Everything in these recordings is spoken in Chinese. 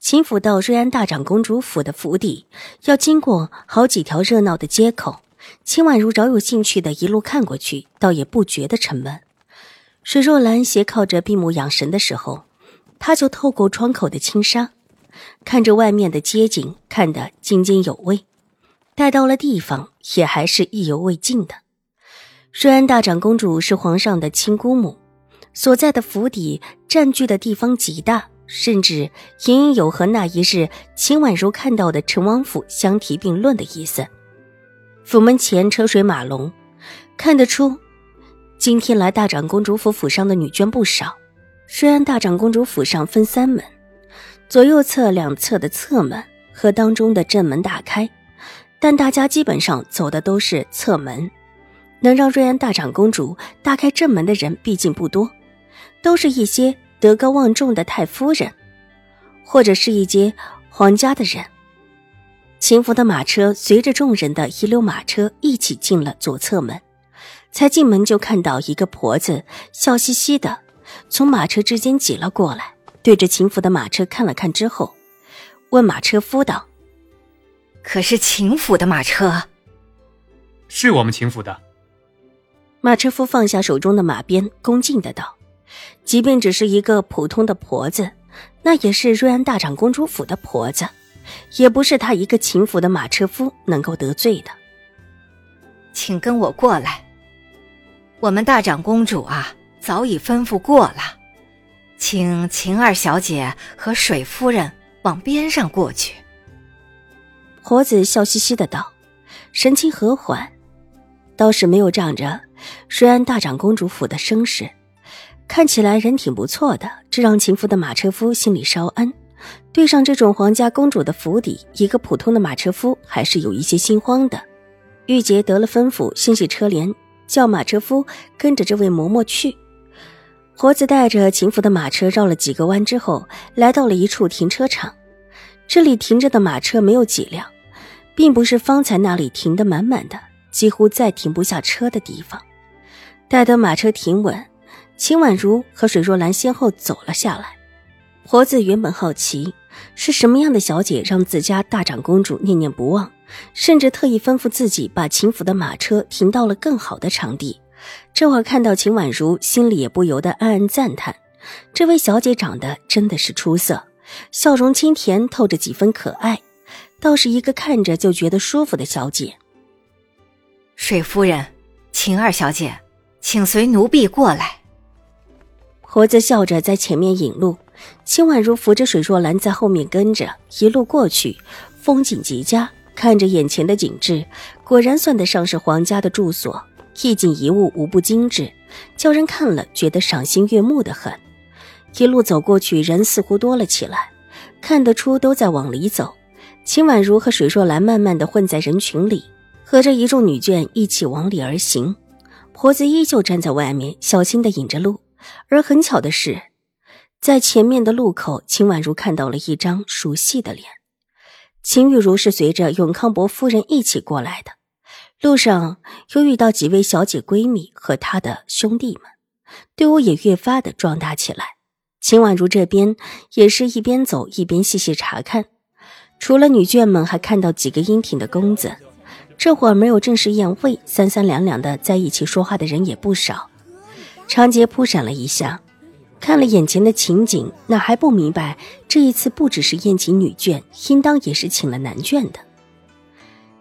秦府到瑞安大长公主府的府邸，要经过好几条热闹的街口。秦婉如饶有兴趣的一路看过去，倒也不觉得沉闷。水若兰斜靠着闭目养神的时候，她就透过窗口的轻纱，看着外面的街景，看得津津有味。待到了地方，也还是意犹未尽的。瑞安大长公主是皇上的亲姑母，所在的府邸占据的地方极大。甚至隐隐有和那一日秦婉如看到的陈王府相提并论的意思。府门前车水马龙，看得出今天来大长公主府府上的女眷不少。虽然大长公主府上分三门，左右侧两侧的侧门和当中的正门打开，但大家基本上走的都是侧门。能让瑞安大长公主大开正门的人毕竟不多，都是一些。德高望重的太夫人，或者是一些皇家的人。秦府的马车随着众人的一溜马车一起进了左侧门，才进门就看到一个婆子笑嘻嘻的从马车之间挤了过来，对着秦府的马车看了看之后，问马车夫道：“可是秦府的马车？”“是我们秦府的。”马车夫放下手中的马鞭，恭敬的道。即便只是一个普通的婆子，那也是瑞安大长公主府的婆子，也不是他一个秦府的马车夫能够得罪的。请跟我过来。我们大长公主啊，早已吩咐过了，请秦二小姐和水夫人往边上过去。婆子笑嘻嘻的道，神情和缓，倒是没有仗着瑞安大长公主府的声势。看起来人挺不错的，这让秦福的马车夫心里稍安。对上这种皇家公主的府邸，一个普通的马车夫还是有一些心慌的。玉洁得了吩咐，欣喜车帘，叫马车夫跟着这位嬷嬷去。婆子带着秦福的马车绕了几个弯之后，来到了一处停车场。这里停着的马车没有几辆，并不是方才那里停得满满的，几乎再停不下车的地方。待得马车停稳。秦婉如和水若兰先后走了下来。婆子原本好奇是什么样的小姐让自家大长公主念念不忘，甚至特意吩咐自己把秦府的马车停到了更好的场地。这会儿看到秦婉如，心里也不由得暗暗赞叹：这位小姐长得真的是出色，笑容清甜，透着几分可爱，倒是一个看着就觉得舒服的小姐。水夫人，秦二小姐，请随奴婢过来。婆子笑着在前面引路，秦婉如扶着水若兰在后面跟着，一路过去，风景极佳。看着眼前的景致，果然算得上是皇家的住所，一景一物无不精致，叫人看了觉得赏心悦目的很。一路走过去，人似乎多了起来，看得出都在往里走。秦婉如和水若兰慢慢的混在人群里，和着一众女眷一起往里而行。婆子依旧站在外面，小心的引着路。而很巧的是，在前面的路口，秦婉如看到了一张熟悉的脸。秦玉茹是随着永康伯夫人一起过来的，路上又遇到几位小姐闺蜜和她的兄弟们，队伍也越发的壮大起来。秦婉如这边也是一边走一边细细查看，除了女眷们，还看到几个英挺的公子。这会儿没有正式宴会，三三两两的在一起说话的人也不少。长街扑闪了一下，看了眼前的情景，哪还不明白这一次不只是宴请女眷，应当也是请了男眷的。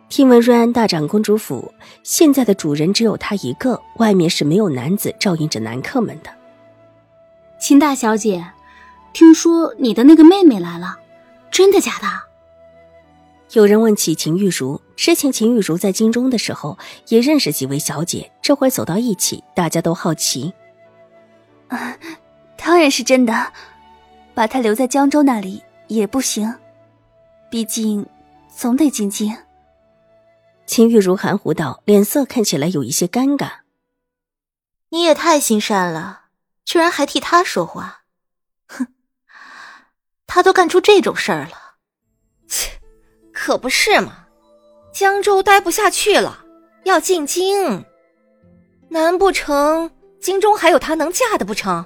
听闻瑞安大长公主府现在的主人只有她一个，外面是没有男子照应着男客们的。秦大小姐，听说你的那个妹妹来了，真的假的？有人问起秦玉茹，之前秦玉茹在京中的时候也认识几位小姐，这会走到一起，大家都好奇。啊，当然是真的，把他留在江州那里也不行，毕竟总得进京。秦玉如含糊道，脸色看起来有一些尴尬。你也太心善了，居然还替他说话。哼，他都干出这种事儿了，切，可不是嘛！江州待不下去了，要进京。难不成京中还有她能嫁的不成？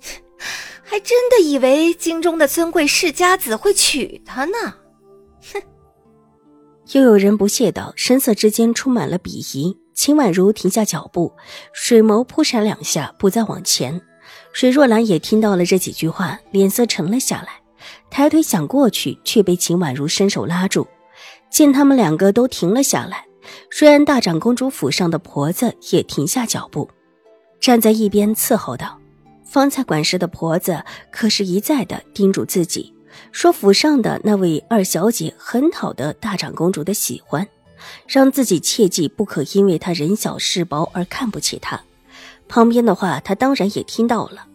还真的以为京中的尊贵世家子会娶她呢？哼！又有人不屑道，神色之间充满了鄙夷。秦婉如停下脚步，水眸扑闪两下，不再往前。水若兰也听到了这几句话，脸色沉了下来，抬腿想过去，却被秦婉如伸手拉住。见他们两个都停了下来，瑞安大长公主府上的婆子也停下脚步，站在一边伺候道：“方才管事的婆子可是一再的叮嘱自己，说府上的那位二小姐很讨得大长公主的喜欢。”让自己切记不可因为他人小势薄而看不起她。旁边的话他当然也听到了，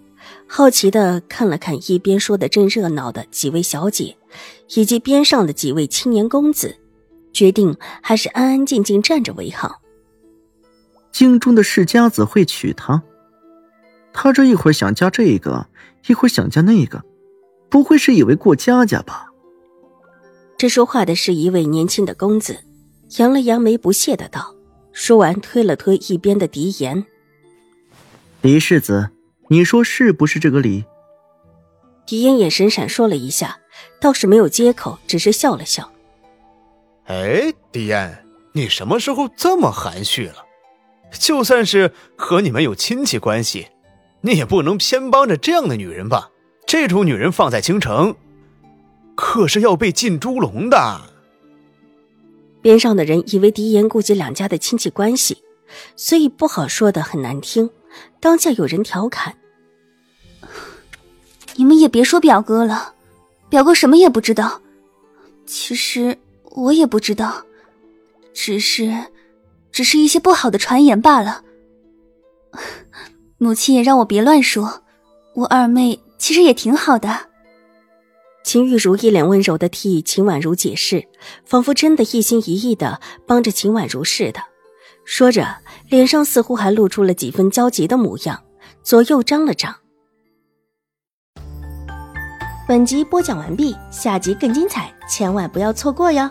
好奇的看了看一边说的正热闹的几位小姐，以及边上的几位青年公子，决定还是安安静静站着为好。京中的世家子会娶她，她这一会儿想嫁这个，一会儿想嫁那个，不会是以为过家家吧？这说话的是一位年轻的公子。扬了扬眉，不屑的道：“说完，推了推一边的狄言。狄世子，你说是不是这个理？”狄言眼神闪烁了一下，倒是没有接口，只是笑了笑。“哎，狄言，你什么时候这么含蓄了？就算是和你们有亲戚关系，你也不能偏帮着这样的女人吧？这种女人放在京城，可是要被进猪笼的。”边上的人以为狄言顾及两家的亲戚关系，所以不好说的很难听。当下有人调侃：“你们也别说表哥了，表哥什么也不知道。其实我也不知道，只是，只是一些不好的传言罢了。母亲也让我别乱说，我二妹其实也挺好的。”秦玉茹一脸温柔的替秦婉如解释，仿佛真的一心一意的帮着秦婉如似的。说着，脸上似乎还露出了几分焦急的模样，左右张了张。本集播讲完毕，下集更精彩，千万不要错过哟。